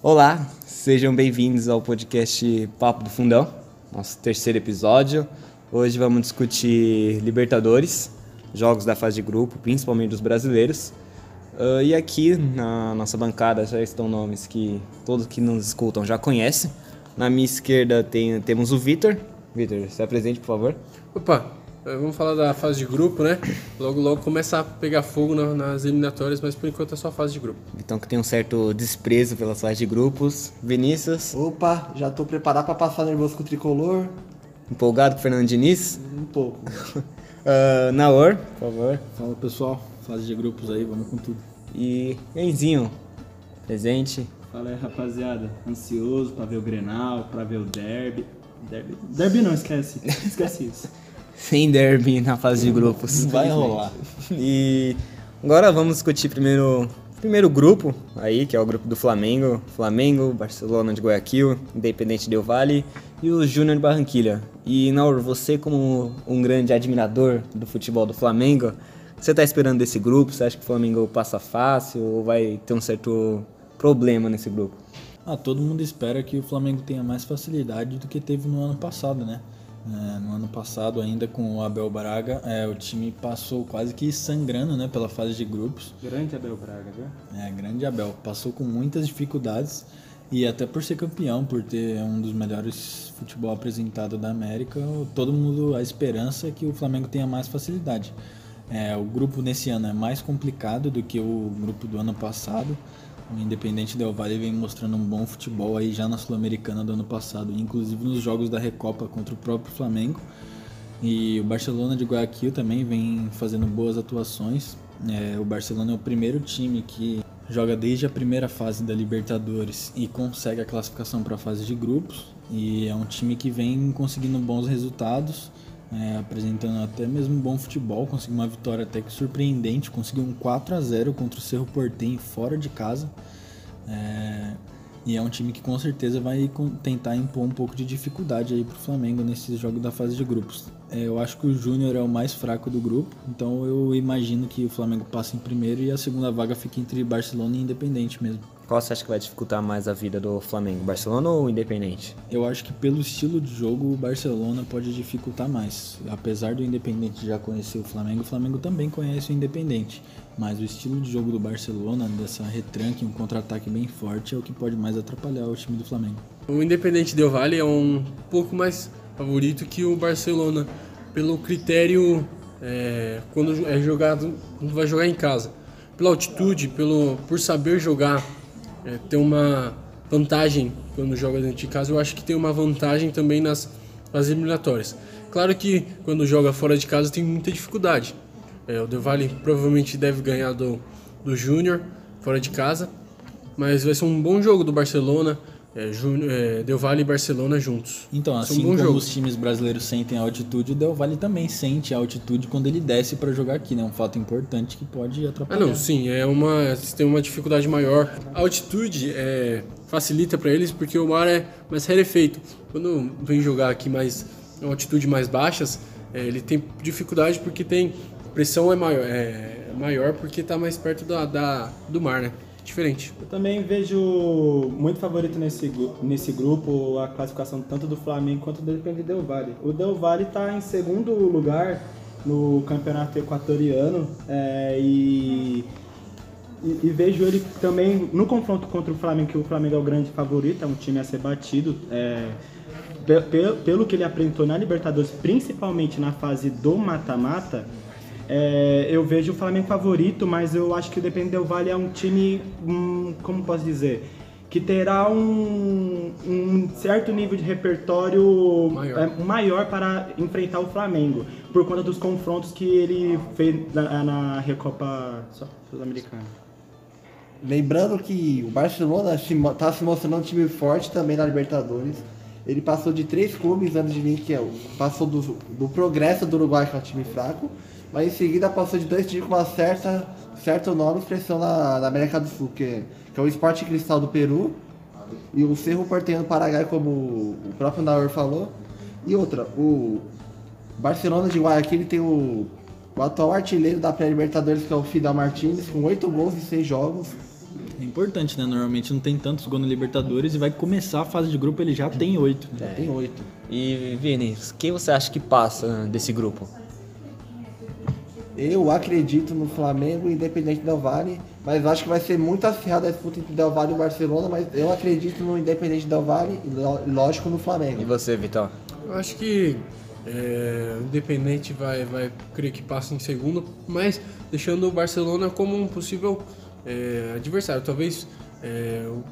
Olá, sejam bem-vindos ao podcast Papo do Fundão, nosso terceiro episódio. Hoje vamos discutir Libertadores, jogos da fase de grupo, principalmente dos brasileiros. Uh, e aqui na nossa bancada já estão nomes que todos que nos escutam já conhecem. Na minha esquerda tem, temos o Vitor. Vitor, se apresente, por favor. Opa, vamos falar da fase de grupo, né? Logo, logo começa a pegar fogo nas eliminatórias, mas por enquanto é só a fase de grupo. Então que tem um certo desprezo pelas fases de grupos. Vinícius. Opa, já estou preparado para passar nervoso com o tricolor. Empolgado com o Fernando Diniz? Um pouco. uh, Naor, por favor. Fala pessoal, fase de grupos aí, vamos com tudo. E Enzinho, presente. Fala aí rapaziada, ansioso para ver o Grenal, para ver o Derby. Derby, derby não, esquece, esquece isso. Sem derby na fase de grupos. Vai rolar. E agora vamos discutir primeiro primeiro grupo aí, que é o grupo do Flamengo, Flamengo, Barcelona de Guayaquil, Independente Del Valle e o Júnior de Barranquilha. E Naur, você como um grande admirador do futebol do Flamengo, você está esperando desse grupo? Você acha que o Flamengo passa fácil ou vai ter um certo problema nesse grupo? Ah, todo mundo espera que o Flamengo tenha mais facilidade do que teve no ano passado, né? É, no ano passado, ainda com o Abel Braga, é, o time passou quase que sangrando né, pela fase de grupos. Grande Abel Braga, viu? É, grande Abel. Passou com muitas dificuldades e até por ser campeão, por ter um dos melhores futebol apresentado da América, todo mundo, a esperança é que o Flamengo tenha mais facilidade. É, o grupo nesse ano é mais complicado do que o grupo do ano passado. O Independente Del Valle vem mostrando um bom futebol aí já na Sul-Americana do ano passado, inclusive nos jogos da Recopa contra o próprio Flamengo. E o Barcelona de Guayaquil também vem fazendo boas atuações. É, o Barcelona é o primeiro time que joga desde a primeira fase da Libertadores e consegue a classificação para a fase de grupos. E é um time que vem conseguindo bons resultados é, apresentando até mesmo bom futebol, conseguiu uma vitória até que surpreendente, conseguiu um 4 a 0 contra o Cerro Portem fora de casa. É, e é um time que com certeza vai tentar impor um pouco de dificuldade aí pro Flamengo nesse jogo da fase de grupos. É, eu acho que o Júnior é o mais fraco do grupo, então eu imagino que o Flamengo passe em primeiro e a segunda vaga fique entre Barcelona e Independente mesmo. Qual você acha que vai dificultar mais a vida do Flamengo, Barcelona ou Independente? Eu acho que pelo estilo de jogo, o Barcelona pode dificultar mais. Apesar do Independente já conhecer o Flamengo, o Flamengo também conhece o Independente. Mas o estilo de jogo do Barcelona, dessa retranque, um contra-ataque bem forte, é o que pode mais atrapalhar o time do Flamengo. O Independente Del Valle é um pouco mais favorito que o Barcelona, pelo critério é, quando é jogado, quando vai jogar em casa. Pela altitude, pelo, por saber jogar é, tem uma vantagem quando joga dentro de casa. Eu acho que tem uma vantagem também nas, nas eliminatórias. Claro que quando joga fora de casa tem muita dificuldade. É, o Del Valle provavelmente deve ganhar do, do Júnior fora de casa, mas vai ser um bom jogo do Barcelona é, é, Del Valle e Barcelona juntos. Então, é assim um como jogo. os times brasileiros sentem a altitude, o Del Valle também sente a altitude quando ele desce para jogar aqui, né? Um fato importante que pode atrapalhar. Ah, não, sim, é uma tem uma dificuldade maior. A altitude é, facilita para eles porque o mar é mais rarefeito. Quando vem jogar aqui mais em altitude mais baixas, é, ele tem dificuldade porque tem pressão é maior, é maior porque está mais perto da, da, do mar, né? Diferente. Eu também vejo muito favorito nesse, nesse grupo a classificação tanto do Flamengo quanto do Independente Del Valle. O Del Valle está em segundo lugar no campeonato equatoriano é, e, e, e, vejo ele também no confronto contra o Flamengo, que o Flamengo é o grande favorito, é um time a ser batido. É, pelo, pelo que ele apresentou na Libertadores, principalmente na fase do mata-mata, é, eu vejo o Flamengo favorito, mas eu acho que o Depende Del Vale é um time, hum, como posso dizer, que terá um, um certo nível de repertório maior. É, maior. para enfrentar o Flamengo, por conta dos confrontos que ele fez na, na Recopa Sul-Americana. Lembrando que o Barcelona está se mostrando um time forte também na Libertadores. Ele passou de três clubes antes de vir, que é o, passou do, do Progresso do Uruguai, que é um time fraco, mas em seguida passou de dois times com uma certa, certo nome e expressão na, na, América do Sul, que, que é o Esporte Cristal do Peru e o Cerro Porteño do Paraguai, como o próprio Naur falou. E outra, o Barcelona de Guayaquil tem o, o atual artilheiro da pré-libertadores, que é o Fidel Martins, com oito gols em seis jogos. É importante, né? Normalmente não tem tantos gols no Libertadores e vai começar a fase de grupo, ele já tem oito. Já tem oito. E Vini, quem você acha que passa desse grupo? Eu acredito no Flamengo, independente Del Valle, mas acho que vai ser muito acirrada a disputa entre Del Valle e Barcelona, mas eu acredito no Independente Del Valle e lógico no Flamengo. E você, Vitão? Eu acho que é, o Independente vai, vai creio que passa em segundo, mas deixando o Barcelona como um possível é, adversário. Talvez é, o-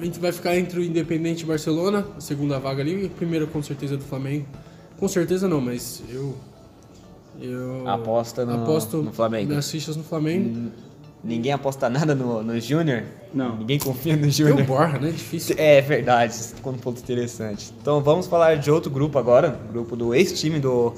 a gente vai ficar entre o Independente e o Barcelona, a segunda vaga ali, e a primeira com certeza do Flamengo. Com certeza não, mas eu. Eu Aposta no- aposto no Flamengo. nas fichas no Flamengo. Ninguém aposta nada no, no Júnior? Não. Ninguém confia no Tem o Júnior? Borra, né? Difícil. É verdade, isso ficou um ponto interessante. Então vamos falar de outro grupo agora, grupo do ex-time do,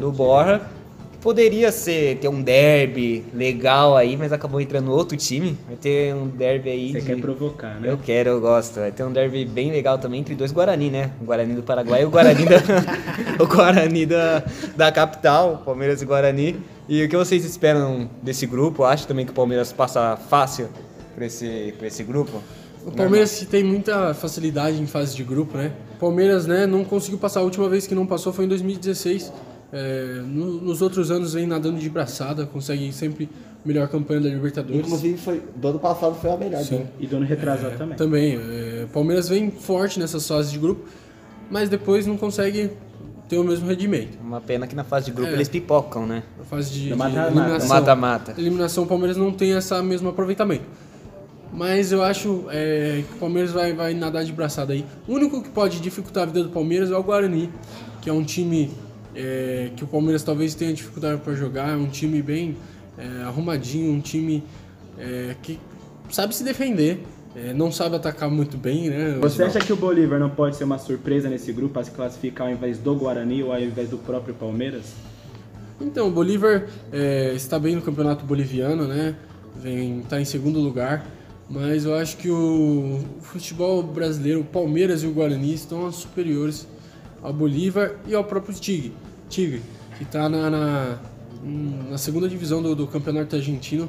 do Borra. Que Poderia ser ter um derby legal aí, mas acabou entrando outro time. Vai ter um derby aí. Você de- quer provocar, né? Eu quero, eu gosto. Vai ter um derby bem legal também entre dois Guarani, né? O Guarani do Paraguai e o Guarani da, o Guarani da, da capital, Palmeiras e Guarani. E o que vocês esperam desse grupo? Acho também que o Palmeiras passa fácil por esse, por esse grupo? O Palmeiras tem muita facilidade em fase de grupo, né? O Palmeiras, né, não conseguiu passar. A última vez que não passou foi em 2016. É, no- nos outros anos vem nadando de braçada, consegue sempre melhor campanha da Libertadores. Inclusive, foi, do ano passado foi a melhor. Sim. né? E dono retrasado também. Também. é, o Palmeiras vem forte nessas fases de grupo, mas depois não consegue ter o mesmo rendimento. Uma pena que na fase de grupo É. eles pipocam, né? Na fase de, eliminação. Mata-mata. Eliminação, o Palmeiras não tem esse mesmo aproveitamento. Mas eu acho é, que o Palmeiras vai, vai nadar de braçada aí. O único que pode dificultar a vida do Palmeiras é o Guarani, que é um time é, que o Palmeiras talvez tenha dificuldade para jogar. É um time bem é, arrumadinho, um time é, que sabe se defender, é, não sabe atacar muito bem, né? Você acha que o Bolívar não pode ser uma surpresa nesse grupo para se classificar ao invés do Guarani ou ao invés do próprio Palmeiras? Então, o Bolívar é, está bem no campeonato boliviano, né? Vem, tá em segundo lugar. Mas eu acho que o futebol brasileiro, o Palmeiras e o Guarani estão superiores ao Bolívar e ao próprio Tigre, Tigre que está na, na, na segunda divisão do, do campeonato argentino.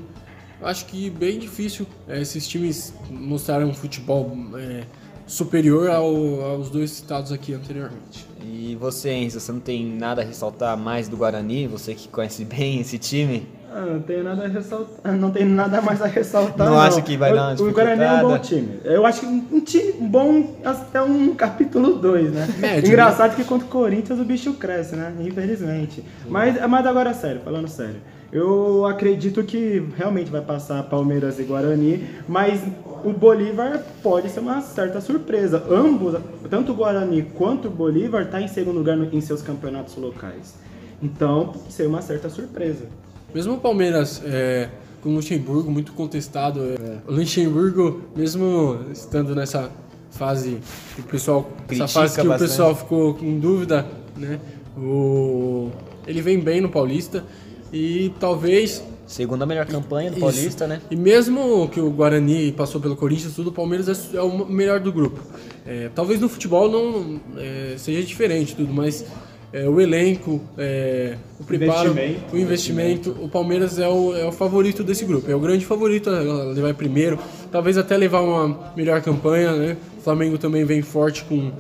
Acho que bem difícil é, esses times mostrarem um futebol é, superior ao- aos dois citados aqui anteriormente. E você, Enzo, você não tem nada a ressaltar mais do Guarani? Você que conhece bem esse time? Ah, não tenho nada a ressaltar. Não tenho nada mais a ressaltar. Não acha que vai o, dar uma O Guarani é um bom time. Eu acho que um time bom até um capítulo 2, né? Médio, Engraçado que contra o Corinthians o bicho cresce, né? Infelizmente. Mas, mas agora sério, falando sério. Eu acredito que realmente vai passar Palmeiras e Guarani, mas o Bolívar pode ser uma certa surpresa. Ambos, tanto o Guarani quanto o Bolívar, tá em segundo lugar em seus campeonatos locais. Então, pode ser uma certa surpresa. Mesmo o Palmeiras é, com o Luxemburgo muito contestado, é, o Luxemburgo, mesmo estando nessa fase que o pessoal, Critica essa fase que o pessoal ficou em dúvida, né? O, ele vem bem no Paulista e talvez Segunda melhor campanha do isso. Paulista, né? E mesmo que o Guarani passou pelo Corinthians, tudo, o Palmeiras é, é o melhor do grupo. É, talvez no futebol não é, seja diferente tudo, mas é, o elenco, é, o preparo, Investimento. o investimento, o Palmeiras é o, é o favorito desse grupo. É o grande favorito a levar primeiro, talvez até levar uma melhor campanha, né? O Flamengo também vem forte com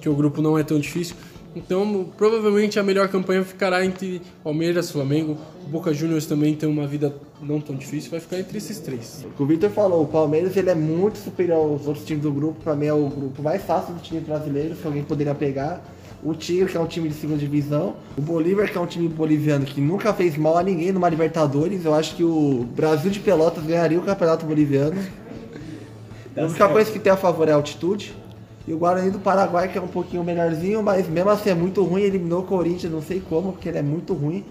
que o grupo não é tão difícil. Então, provavelmente a melhor campanha ficará entre Palmeiras, Flamengo. O Boca Juniors também tem uma vida não tão difícil, vai ficar entre esses três. O que o Victor falou, o Palmeiras ele é muito superior aos outros times do grupo. Pra mim é o grupo mais fácil do time brasileiro, se alguém poderia pegar. O Tigre, que é um time de segunda divisão. O Bolívar, que é um time boliviano que nunca fez mal a ninguém numa Libertadores. Eu acho que o Brasil de Pelotas ganharia o Campeonato Boliviano. a única coisa que tem a favor é a altitude. E o Guarani do Paraguai, que é um pouquinho melhorzinho, mas mesmo assim é muito ruim. Eliminou o Corinthians, não sei como, porque ele é muito ruim.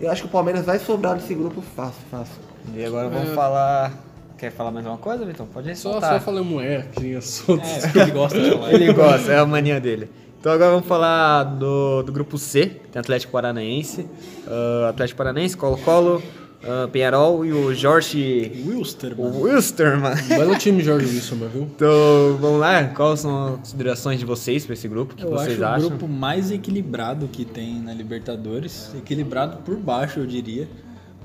Eu acho que o Palmeiras vai sobrar nesse grupo fácil, fácil. E agora vamos É. falar. Quer falar mais uma coisa, Vitor? Pode Só, ressaltar. só falamos é, que outras. É, porque ele gosta de falar. Ele gosta, é a mania dele. Então agora vamos falar do, do grupo C, tem Atlético Paranaense, ah, Atlético Paranaense, Colo-Colo, ah, Penharol e o Jorge Wilster, mano. o Wilstermann. Belo time, Jorge Wilson, viu? Então vamos lá, quais são as considerações de vocês para esse grupo? O que Eu vocês acho acham? o grupo mais equilibrado que tem na Libertadores. Equilibrado por baixo, eu diria.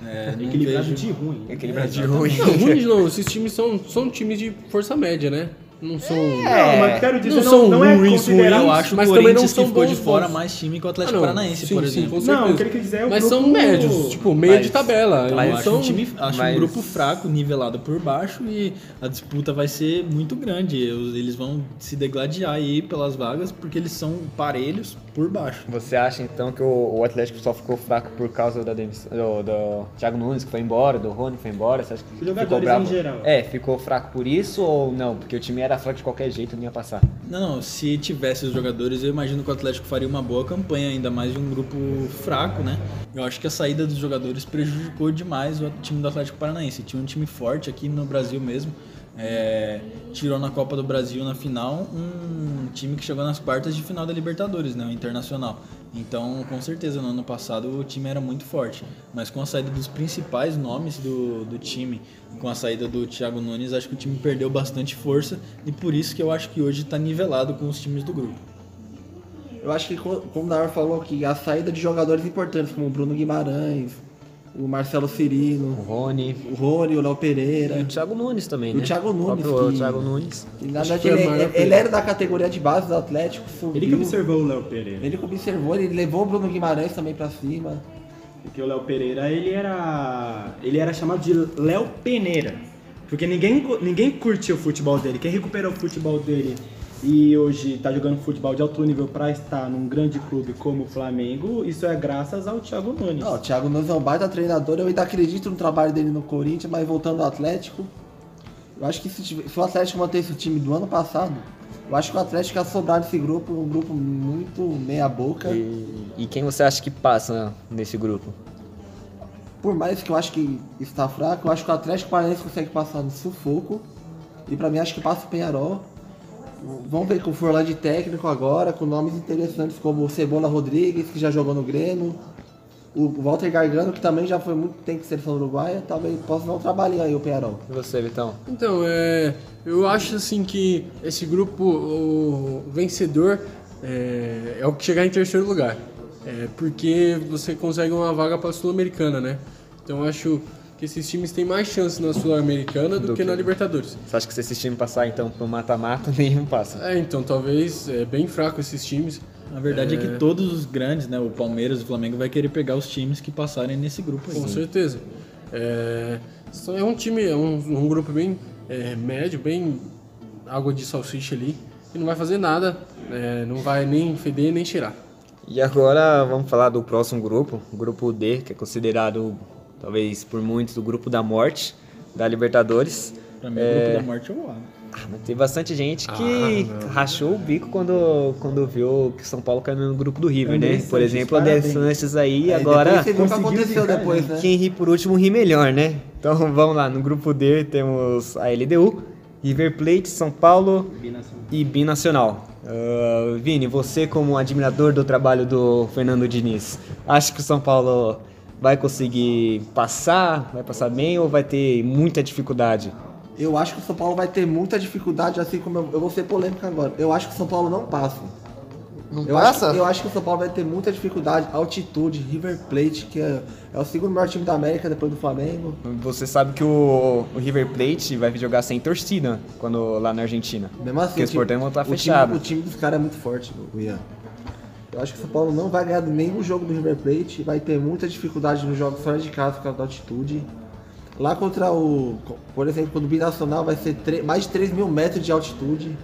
É, Equilibrado vejo- de ruim. Equilibrado de ruim. Não, ruins não. Esses times são, são times de força média, né? Não são. Não, mas quero dizer, Não não, são não é ruins. Eu ruins, acho mas o também não Corinthians são que ficou de fora mais time que o Ah, Atlético não. Paranaense, sim, por sim, exemplo. com Não, o que ele quer dizer é o Mas grupo... são médios, tipo, meio Mas- de tabela. Eu Eles acho, são um time, acho mas- um grupo fraco, nivelado por baixo e a disputa vai ser muito grande. Eles eles vão se degladiar aí pelas vagas porque eles são parelhos por baixo. Você acha então que o, o Atlético só ficou fraco por causa da demissão, do, do Thiago Nunes que foi embora, do Rony que foi embora? Você acha que ficou jogadores bravo? em geral. É, ficou fraco por isso ou não? Porque o time era fraco de qualquer jeito, não ia passar. Não, não, se tivesse os jogadores, eu imagino que o Atlético faria uma boa campanha, ainda mais de um grupo fraco, né? Eu acho que a saída dos jogadores prejudicou demais o time do Atlético Paranaense. Tinha um time forte aqui no Brasil mesmo. É, tirou na Copa do Brasil na final um time que chegou nas quartas de final da Libertadores, né? O Internacional. Então, com certeza, no ano passado o time era muito forte. Mas com a saída dos principais nomes do, do time, com a saída do Thiago Nunes, acho que o time perdeu bastante força. E por isso que eu acho que hoje está nivelado com os times do grupo. Eu acho que, co- como o Dar falou aqui, a saída de jogadores importantes, como o Bruno Guimarães, o Marcelo O Cirino, Rony o Rony, o Léo e Pereira. o Thiago Nunes também, E o né? Thiago Nunes, próprio que- Thiago Nunes. E, na Acho verdade, que ele, perda. ele era da categoria de base do Atlético, subiu. Ele que observou o Léo Pereira. Ele que observou, ele levou o Bruno Guimarães também pra cima. Porque o Léo Pereira, ele era. Ele era chamado de Léo Peneira. Porque ninguém, ninguém curtiu o futebol dele. Quem recuperou o futebol dele e hoje tá jogando futebol de alto nível pra estar num grande clube como o Flamengo, isso é graças ao Thiago Nunes. Não, o Thiago Nunes é um baita treinador, eu ainda acredito no trabalho dele no Corinthians, mas voltando ao Atlético, eu acho que se, se o Atlético manter esse time do ano passado, eu acho que o Atlético ia sobrar nesse grupo, um grupo muito meia boca. E, e quem você acha que passa nesse grupo? Por mais que eu acho que está fraco, eu acho que o Atlético Paranaense consegue passar no sufoco. E pra mim acho que passa o Penharol. Vamos ver com o Forlan de técnico agora, com nomes interessantes como o Cebola Rodrigues, que já jogou no Grêmio. O Walter Gargano, que também já foi muito tempo em seleção uruguaia, talvez possa dar um trabalhinho aí o Penharol. E você, Vitão? Então, é, eu acho assim que esse grupo, o vencedor é, é o que chegar em terceiro lugar. É, porque você consegue uma vaga para a Sul-Americana, né? Então eu acho que esses times têm mais chance na Sul-Americana do, Do que, que- na Libertadores. Você acha que se esse time passar então pro mata-mata, nenhum passa? É, então talvez é bem fraco esses times. A verdade é, que todos os grandes, né, o Palmeiras e o Flamengo vai querer pegar os times que passarem nesse grupo aí. Com certeza. É, é um time, é um, um grupo bem é, médio, bem água de salsicha ali, e não vai fazer nada, é, não vai nem feder nem cheirar. E agora vamos falar do próximo grupo, o grupo D, que é considerado, talvez por muitos, o grupo da morte da Libertadores. Pra mim, o grupo da morte é o A. Ah, mas tem bastante gente que rachou o bico quando, quando viu que São Paulo caiu no grupo do River, né? Por exemplo. Sanches aí, Aí agora depois você viu o que conseguiu aconteceu ficar, depois, né? quem ri por último ri melhor, né? Então vamos lá, no grupo D temos a LDU, River Plate, São Paulo e Binacional. Ah, Vini, você como admirador do trabalho do Fernando Diniz, acha que o São Paulo vai conseguir passar, vai passar bem ou vai ter muita dificuldade? Eu acho que o São Paulo vai ter muita dificuldade, assim como eu, eu vou ser polêmico agora. Eu acho que o São Paulo não passa. Não eu Acho, eu acho que o São Paulo vai ter muita dificuldade. Altitude, River Plate, que é, é o segundo maior time da América depois do Flamengo. Você sabe que o, o River Plate vai jogar sem torcida quando lá na Argentina. Mesmo assim, Porque os time- portões vão estar o time- fechados. O time dos caras é muito forte, o Ian. Eu acho que o São Paulo não vai ganhar nenhum jogo do River Plate. Vai ter muita dificuldade nos jogos fora de casa por causa da altitude. Lá contra o. Por exemplo, o Binacional vai ser mais de 3 mil metros de altitude.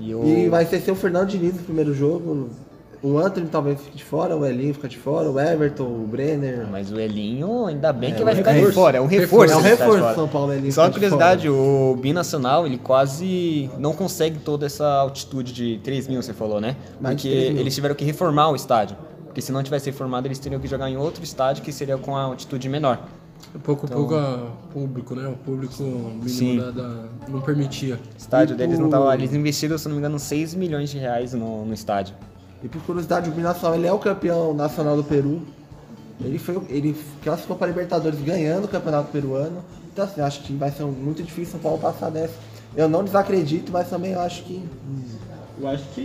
E o... E vai ser seu Fernando Diniz no primeiro jogo. O Anthony talvez fique de fora, o Elinho fica de fora, o Everton, o Brenner. Mas o Elinho, ainda bem que É, vai um ficar de reforço. fora. É um reforço. É um de reforço São Paulo, Elinho. Só uma de curiosidade, o Binacional, ele quase não consegue toda essa altitude de 3 mil, você falou, né? Mais de Porque 3 mil. eles tiveram que reformar o estádio. Porque se não tivesse reformado, eles teriam que jogar em outro estádio que seria com a altitude menor. Pouco a pouco a público, né? O público mínimo da, da- não permitia. O estádio E deles o- não tava. Eles investiram, se não me engano, 6 milhões de reais no, no estádio. E por curiosidade, o Binacional ele é o campeão nacional do Peru. Ele, foi, ele classificou para a Libertadores ganhando o campeonato peruano. Então assim, acho que vai ser muito difícil o São Paulo passar dessa. Eu não desacredito, mas também eu acho que. Eu acho que,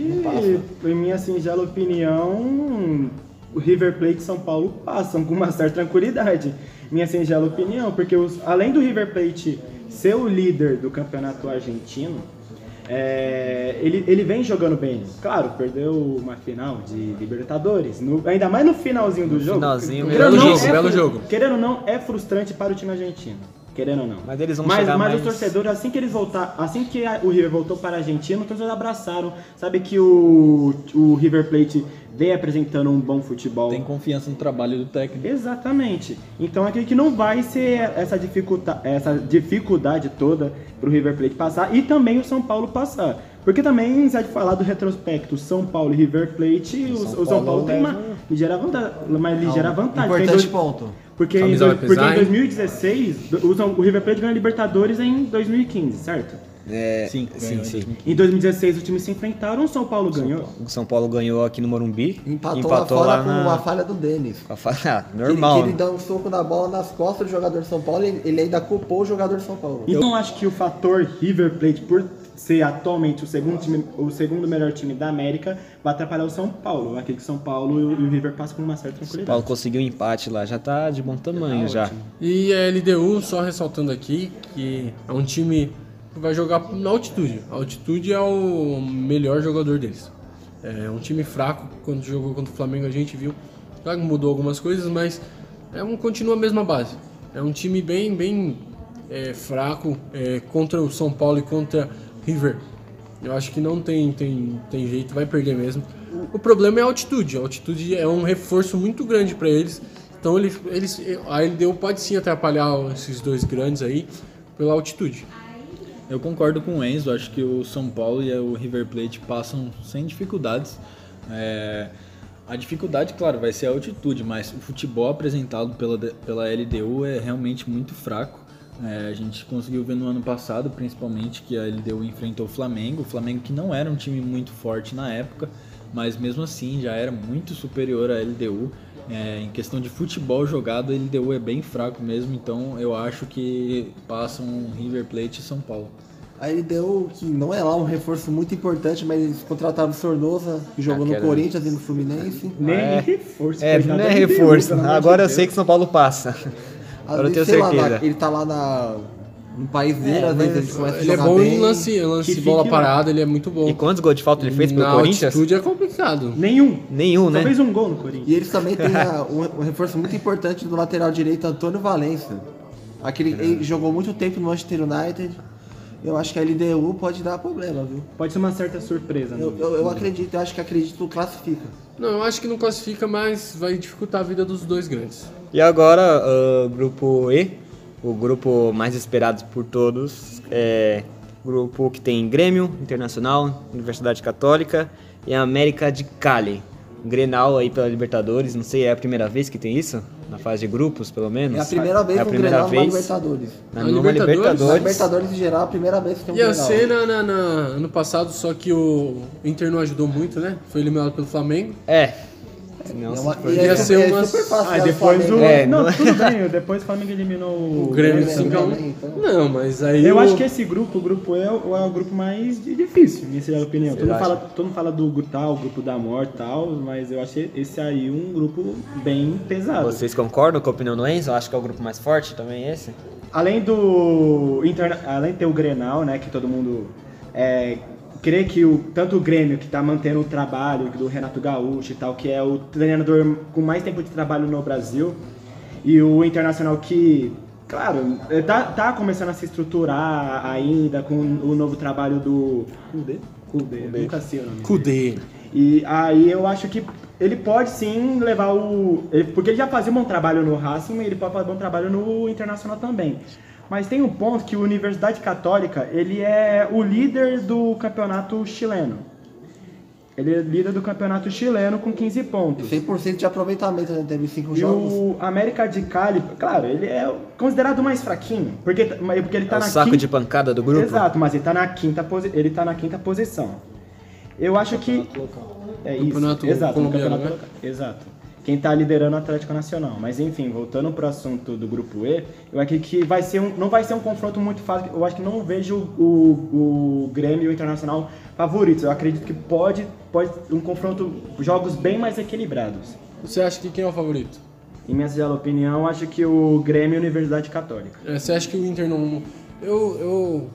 em minha singela opinião, o River Plate e São Paulo passam com uma certa tranquilidade. Minha singela opinião, porque os- além do River Plate ser o líder do campeonato argentino, é, ele, ele vem jogando bem. Claro, perdeu uma final de Libertadores. no- ainda mais no finalzinho do jogo. finalzinho, belo não, jogo, é belo jogo. Querendo ou não, é frustrante para o time argentino. Querendo ou não. Mas eles vão mas, mas mais- os torcedores, assim que eles voltar, assim que a- o River voltou para a Argentina, os torcedores abraçaram. Sabe que o, o River Plate vem apresentando um bom futebol. Tem confiança no trabalho do técnico. Exatamente. Então acredito que não vai ser essa, dificulta essa dificuldade toda pro River Plate passar e também o São Paulo passar. Porque também, se a gente falar do retrospecto São Paulo e River Plate, o, o São, Paulo Paulo tem uma ligeira vantagem. Uma ligeira vantagem. Importante dois- ponto. Porque, em, dois- porque em hein? 2016, o, São- o River Plate ganhou a Libertadores em 2015, certo? É, Sim, sim, sim. Em 2016 os times se enfrentaram, o São Paulo ganhou. O São Paulo ganhou aqui no Morumbi. Empatou, lá fora com uma falha do Denis. com a falha. Que, Normal. que ele dá um soco na bola nas costas do jogador de São Paulo e ele ainda culpou o jogador de São Paulo. Então eu acho que o fator River Plate, por ser atualmente o segundo, time, o segundo melhor time da América, vai atrapalhar o São Paulo. Acredito que o São Paulo e o River passam com uma certa O tranquilidade. Paulo conseguiu um empate lá, já tá de bom tamanho já. E a LDU, só ressaltando aqui, que é um time que vai jogar na altitude. A altitude é o melhor jogador deles. É um time fraco, quando jogou contra o Flamengo a gente viu. Claro que mudou algumas coisas, mas é um, continua a mesma base. É um time bem, bem é, fraco é, contra o São Paulo e contra River. Eu acho que não tem, tem, tem jeito, vai perder mesmo. O problema é a altitude. A altitude é um reforço muito grande para eles. Então eles, eles, a LDU pode sim atrapalhar esses dois grandes aí pela altitude. Eu concordo com o Enzo, acho que o São Paulo e o River Plate passam sem dificuldades. É, a dificuldade, claro, vai ser a altitude, mas o futebol apresentado pela, pela LDU é realmente muito fraco. É, a gente conseguiu ver no ano passado, principalmente, que a LDU enfrentou o Flamengo. O Flamengo que não era um time muito forte na época, mas mesmo assim já era muito superior à LDU. É, em questão de futebol jogado, a LDU é bem fraco mesmo, então eu acho que passam River Plate e São Paulo. A LDU, que não é lá um reforço muito importante, mas eles contrataram o Sornosa, que jogou Aquela- no Corinthians e no Fluminense. Nem É. reforço. É, não é reforço. Agora eu Deus. sei que São Paulo passa. Agora eu tenho sei lá, certeza. na- ele tá lá na, no país dele, É, às vezes ele começa a Ele é jogar bom bem. em lance, lance Que bola lá. parada, ele é muito bom. E quantos gols de falta ele fez pelo Na Corinthians? altitude é complicado. Nenhum. Nenhum, né? Talvez um gol no Corinthians. E eles também têm a- um, um reforço muito importante do lateral direito, Antônio Valença. Aquele, ele jogou muito tempo no Manchester United. Eu acho que a LDU pode dar problema, viu? Pode ser uma certa surpresa. Eu, né? eu, eu acredito, eu acho que acredito classifica. Não, eu acho que não classifica, mas vai dificultar a vida dos dois grandes. E agora, ah, grupo E, o grupo mais esperado por todos, é o grupo que tem Grêmio, Internacional, Universidade Católica e a América de Cali. Grenal aí pela Libertadores, não sei, é a primeira vez que tem isso? Na fase de grupos, pelo menos? É a primeira vez É a primeira Grenal numa vez. Libertadores. Na, Libertadores? Libertadores. Na Libertadores em geral, a primeira vez que tem um Ia Grenal. ser na, na- na- ano passado, só que o Inter não ajudou muito, né? Foi eliminado pelo Flamengo. É. Não, É uma- é Ia ser é uma- super fácil Ah, depois o. É, não, não- tudo bem. Depois o Flamengo eliminou o, O Grêmio Grêmio 5 a 1 também, então. Não, mas aí. Eu o- acho que esse grupo, o grupo E, é o é o grupo mais di- difícil, minha sincera opinião. Todo mundo, fala, todo mundo fala do grupo tal, grupo da morte e tal, mas eu achei esse aí um grupo bem pesado. Vocês concordam com a opinião do Enzo? Eu acho que é o grupo mais forte também esse. Além do. interna- Além de ter o Grenal, né? Que todo mundo é, crê que o, tanto o Grêmio, que tá mantendo o trabalho do Renato Gaúcho e tal, que é o treinador com mais tempo de trabalho no Brasil, e o Internacional que. Claro, é, tá, tá começando a se estruturar ainda com o novo trabalho do. Kudê? Kudê, nunca sei o nome. dele. Cudê. E aí eu acho que ele pode sim levar o. ele- porque ele já fazia um bom trabalho no Racing e ele pode fazer um bom trabalho no Internacional também. Mas tem um ponto que a Universidade Católica ele é o líder do campeonato chileno. Ele é líder do campeonato chileno com 15 pontos. 100% de aproveitamento, né? Teve cinco E jogos. o América de Cali, claro, ele é considerado o mais fraquinho, porque, porque ele tá É o na saco quinta- de pancada do grupo? Exato, mas ele tá na quinta, posi... ele tá na quinta posição. Eu acho que. É isso. Campeonato Exato, no colombiano, campeonato né? local. Exato. Quem está liderando o Atlético Nacional. Mas enfim, voltando para o assunto do grupo E, eu acredito que vai ser um, não vai ser um confronto muito fácil. Eu acho que não vejo o, o Grêmio e o Internacional favoritos. Eu acredito que pode, pode um confronto, jogos bem mais equilibrados. Você acha que quem é o favorito? Em minha singela opinião, acho que o Grêmio e a Universidade Católica. É, você acha que o Inter não. Eu, eu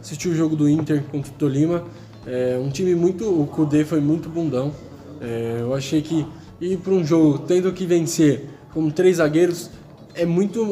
assisti o jogo do Inter contra o Tolima. É, um time muito. O Kudê foi muito bundão. É, eu achei que ir para um jogo tendo que vencer com três zagueiros é muito,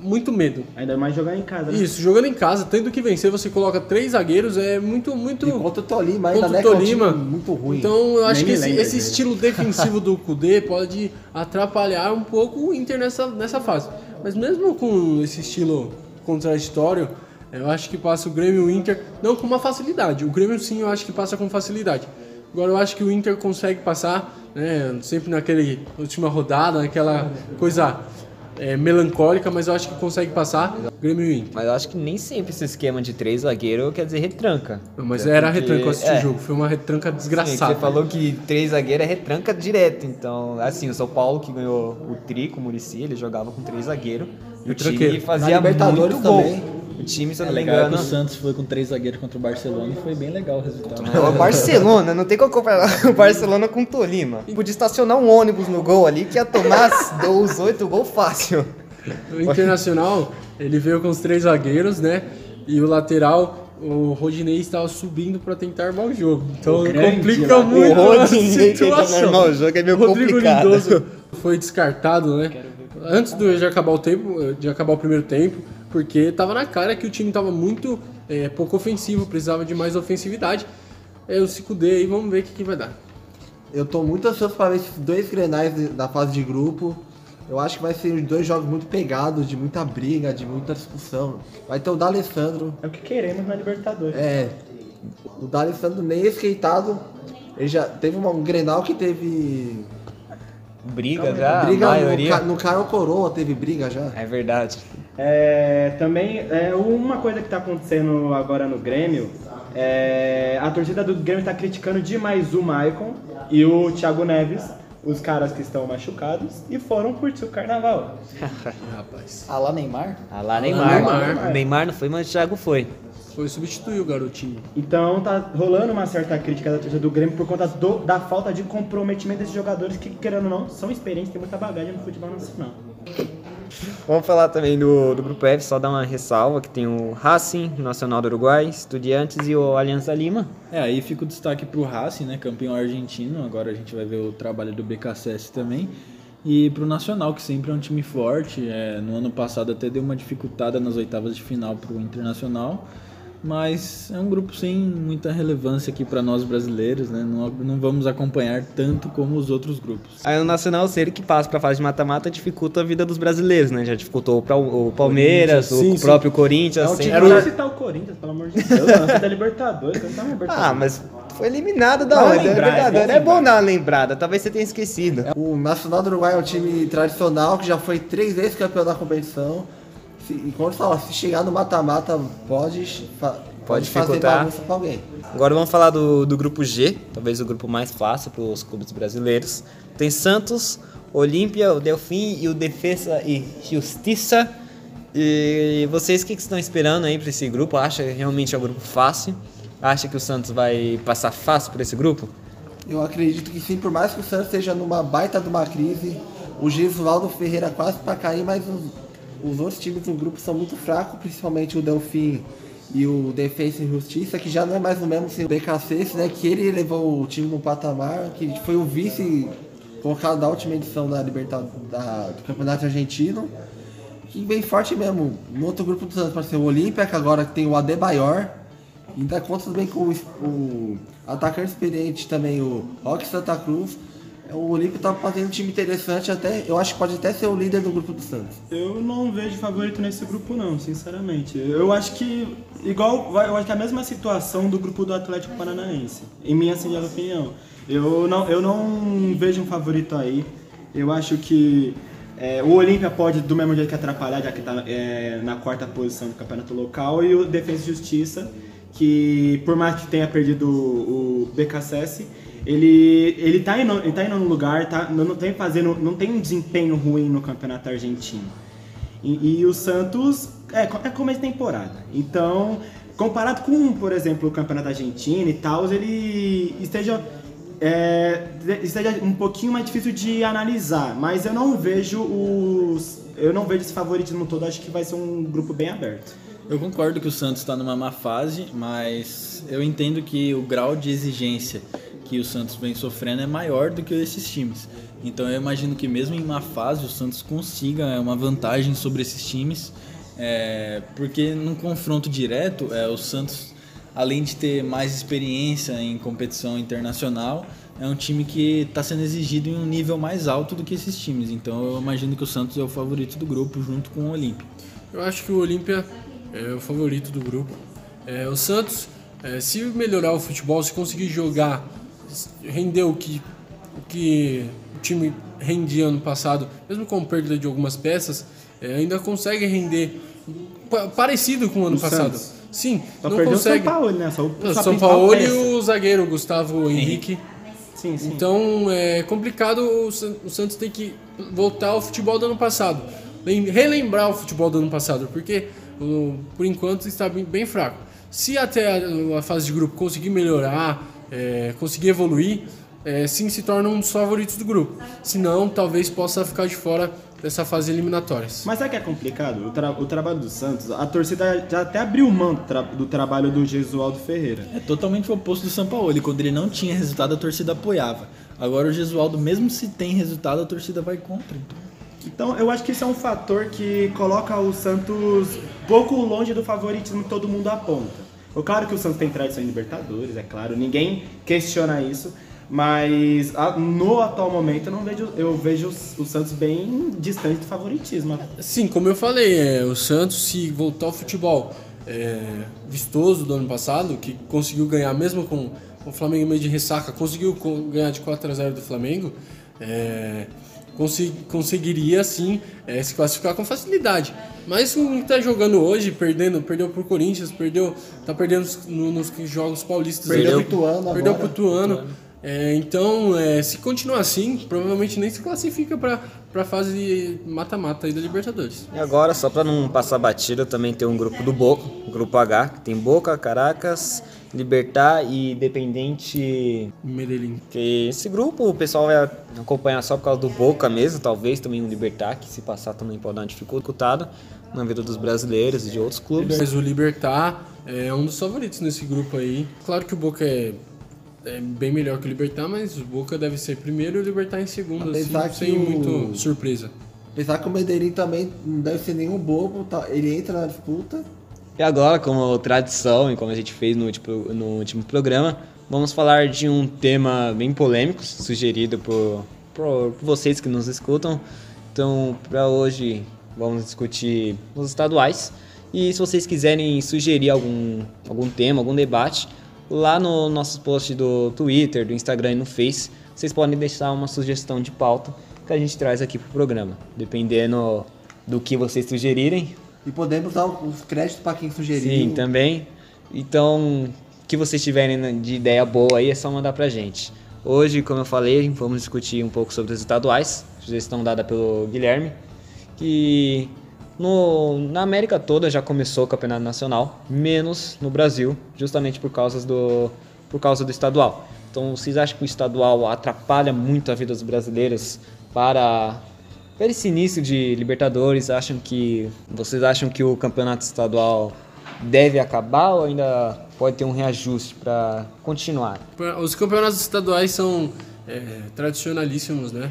muito medo. Ainda mais jogar em casa. Né? Isso, jogando em casa, tendo que vencer, você coloca três zagueiros, é muito, muito. E contra o Tolima, ainda contra o né, Tolima. É um muito ruim. Então eu acho Nem que esse, esse estilo defensivo do Kudê pode atrapalhar um pouco o Inter nessa, nessa fase. Mas mesmo com esse estilo contraditório, eu acho que passa o Grêmio e o Inter, não com uma facilidade. O Grêmio sim, eu acho que passa com facilidade. Agora eu acho que o Inter consegue passar, né, sempre naquele última rodada, naquela coisa é, melancólica, mas eu acho que consegue passar Grêmio e Inter. Mas eu acho que nem sempre esse esquema de três zagueiros quer dizer retranca. Não, mas era porque... retranca, eu assisti é. o jogo, foi uma retranca desgraçada. Sim, você falou que três zagueiros é retranca direto, então, assim, o São Paulo que ganhou o tri com o Muricy, ele jogava com três zagueiros, e o time fazia muito gol. Também. O time, se eu não é me engano. o Santos foi com três zagueiros contra o Barcelona e foi bem legal o resultado. o Barcelona, não tem como comparar o Barcelona com o Tolima. Podia estacionar um ônibus no gol ali que ia tomar os oito gols fácil. O Internacional, ele veio com os três zagueiros, né? E o lateral, o Rodinei estava subindo para tentar armar o jogo. Então o complica grande, muito o Rodinei a situação. Armar o jogo é meio Rodrigo complicado. Lindoso foi descartado, né? Antes do, de acabar o tempo, de acabar o primeiro tempo porque tava na cara que o time tava muito é, pouco ofensivo, precisava de mais ofensividade. É o 5D aí, vamos ver o que, que vai dar. Eu tô muito ansioso para ver esses dois grenais da fase de grupo. Eu acho que vai ser dois jogos muito pegados, de muita briga, de muita discussão. Vai ter o D'Alessandro. É o que queremos na Libertadores. É. O D'Alessandro nem esquentado. Ele já teve uma, um Grenal que teve briga já, briga a maioria. No, no Caro Coroa teve briga já. É verdade. É, também, é, uma coisa que está acontecendo agora no Grêmio, é, a torcida do Grêmio está criticando demais o Maicon e o Thiago Neves, os caras que estão machucados, e foram curtir o carnaval. Rapaz. Alá Neymar? Alá Neymar. Neymar. Neymar não foi, mas o Thiago foi. Foi substituir o garotinho. Então tá rolando uma certa crítica da torcida do Grêmio por conta do, da falta de comprometimento desses jogadores que, querendo ou não, são experientes, têm muita bagagem no futebol nacional. Vamos falar também do, do Grupo F, só dar uma ressalva, que tem o Racing, Nacional do Uruguai, Estudiantes e o Aliança Lima. É, aí fica o destaque pro Racing, né, campeão argentino, agora a gente vai ver o trabalho do BKSS também. E pro Nacional, que sempre é um time forte, é, no ano passado até deu uma dificultada nas oitavas de final pro Internacional, mas é um grupo sem muita relevância aqui para nós brasileiros, né? Não, não vamos acompanhar tanto como os outros grupos. Aí o Nacional, se ele que passa para fase de mata-mata, dificulta a vida dos brasileiros, né? Já dificultou para o Palmeiras, sim, o sim. próprio Corinthians. Não, Era o... citar o Corinthians, pelo amor de Deus, não, da Libertadores, não tá Libertadores. Ah, mas foi eliminado da onde? É, é bom dar uma lembrada, talvez você tenha esquecido. O Nacional do Uruguai é um time tradicional que já foi três vezes campeão da competição e quando fala, se chegar no mata-mata, pode, pode fazer bagunça pra alguém. Agora vamos falar do, do grupo G, talvez o grupo mais fácil para os clubes brasileiros. Tem Santos, Olímpia, o Delfim e o Defesa e Justiça. E vocês o que, que estão esperando aí para esse grupo? Acha que realmente é um grupo fácil? Acha que o Santos vai passar fácil por esse grupo? Eu acredito que sim, por mais que o Santos esteja numa baita de uma crise, o Gilvaldo Ferreira quase para cair, mas os outros times do grupo são muito fracos, principalmente o Delfim e o Defensa e Justiça, que já não é mais o mesmo sem o BKC, né? Que ele levou o time no patamar, que foi o vice colocado da última edição da Libertadores do Campeonato Argentino. Que vem forte mesmo. No outro grupo do Santos, para ser o Olímpia, que agora tem o Adebayor. E ainda conta também com o, o atacante experiente também, o Rock Santa Cruz o Olímpio tá fazendo um time interessante, até eu acho que pode até ser o líder do grupo do Santos. Eu não vejo favorito nesse grupo não, sinceramente. Eu acho que igual, eu acho que é a mesma situação do grupo do Atlético Paranaense, em minha singela opinião. Eu não, eu não vejo um favorito aí. Eu acho que é, o Olímpia pode, do mesmo jeito que atrapalhar, já que está é, na quarta posição do campeonato local, e o Defesa e Justiça, que por mais que tenha perdido o, o BKSS, ele, ele, tá indo, ele tá indo no lugar, tá, não, tem fazendo, não tem um desempenho ruim no campeonato argentino. E, e o Santos é, é começo de temporada. Então, comparado com, por exemplo, o campeonato argentino e tal, ele esteja é, esteja um pouquinho mais difícil de analisar, mas eu não vejo os eu não vejo esse favoritismo todo, acho que vai ser um grupo bem aberto. Eu concordo que o Santos está numa má fase, mas eu entendo que o grau de exigência que o Santos vem sofrendo é maior do que esses times. Então eu imagino que mesmo em má fase o Santos consiga uma vantagem sobre esses times, é, porque num confronto direto é, o Santos, além de ter mais experiência em competição internacional, é um time que está sendo exigido em um nível mais alto do que esses times. Então eu imagino que o Santos é o favorito do grupo junto com o Olímpia. Eu acho que o Olímpia é o favorito do grupo. É, o Santos, é, se melhorar o futebol, se conseguir jogar, render o que, o que o time rendia ano passado, mesmo com perda de algumas peças, é, ainda consegue render parecido com o ano o passado. Santos. Sim, só não consegue. O São Paulo, né? Só o, o São Paulo e o zagueiro Gustavo Henrique. Sim, sim. Então é complicado. O Santos tem que voltar ao futebol do ano passado, relembrar o futebol do ano passado, porque por enquanto está bem fraco. Se até a fase de grupo conseguir melhorar, é, conseguir evoluir, é, sim se torna um dos favoritos do grupo. Se não, talvez possa ficar de fora dessa fase eliminatórias. Mas sabe que é complicado? O, tra o, trabalho do Santos, a torcida já até abriu mão do, tra do trabalho do Gesualdo Ferreira. É totalmente o oposto do São Paulo. Quando ele não tinha resultado, a torcida apoiava. Agora o Gesualdo, mesmo se tem resultado, a torcida vai contra. Então. Então eu acho que isso é um fator que coloca o Santos pouco longe do favoritismo que todo mundo aponta. O claro que o Santos tem tradição em Libertadores, é claro, ninguém questiona isso, mas no atual momento eu não vejo, eu vejo o Santos bem distante do favoritismo. Sim, como eu falei, é, o Santos se voltar ao futebol é, vistoso do ano passado, que conseguiu ganhar mesmo com, com o Flamengo meio de ressaca, conseguiu ganhar de 4 a 0 do Flamengo. É, conseguiria sim é, se classificar com facilidade. Mas o está jogando hoje, perdendo, perdeu pro Corinthians, perdeu, tá perdendo nos, nos jogos paulistas. Perdeu pro Tuano Perdeu pro Tuano. É, então, é, se continuar assim, provavelmente nem se classifica para a fase mata-mata da Libertadores. E agora, só para não passar batida, também tem um grupo do Boca, grupo H, que tem Boca, Caracas, Libertar e Independente Medellín. Que esse grupo o pessoal vai acompanhar só por causa do Boca mesmo, talvez também o Libertar, que se passar também pode dar uma dificuldade na vida dos brasileiros e de outros clubes. Mas o Libertar é um dos favoritos nesse grupo aí. Claro que o Boca é é bem melhor que o Libertar, mas o Boca deve ser primeiro e o Libertar em segundo, assim, sem o... muito surpresa. Apesar que o Medellín também não deve ser nenhum bobo, tá? ele entra na disputa. E agora, como tradição e como a gente fez no último, no último programa, vamos falar de um tema bem polêmico, sugerido por, por vocês que nos escutam. Então, para hoje, vamos discutir os estaduais. E se vocês quiserem sugerir algum, algum tema, algum debate, lá no nosso post do Twitter, do Instagram e no Face, vocês podem deixar uma sugestão de pauta que a gente traz aqui pro programa, dependendo do que vocês sugerirem. E podemos dar os créditos para quem sugeriu. Sim, também. Então, o que vocês tiverem de ideia boa aí é só mandar pra gente. Hoje, como eu falei, vamos discutir um pouco sobre os estaduais, sugestão dada pelo Guilherme, que no, na América toda já começou o campeonato nacional, menos no Brasil, justamente por causa do, por causa do estadual. Então, vocês acham que o estadual atrapalha muito a vida dos brasileiros para, para esse início de Libertadores? Acham que vocês acham que o campeonato estadual deve acabar ou ainda pode ter um reajuste para continuar? Os campeonatos estaduais são é, tradicionalíssimos, né?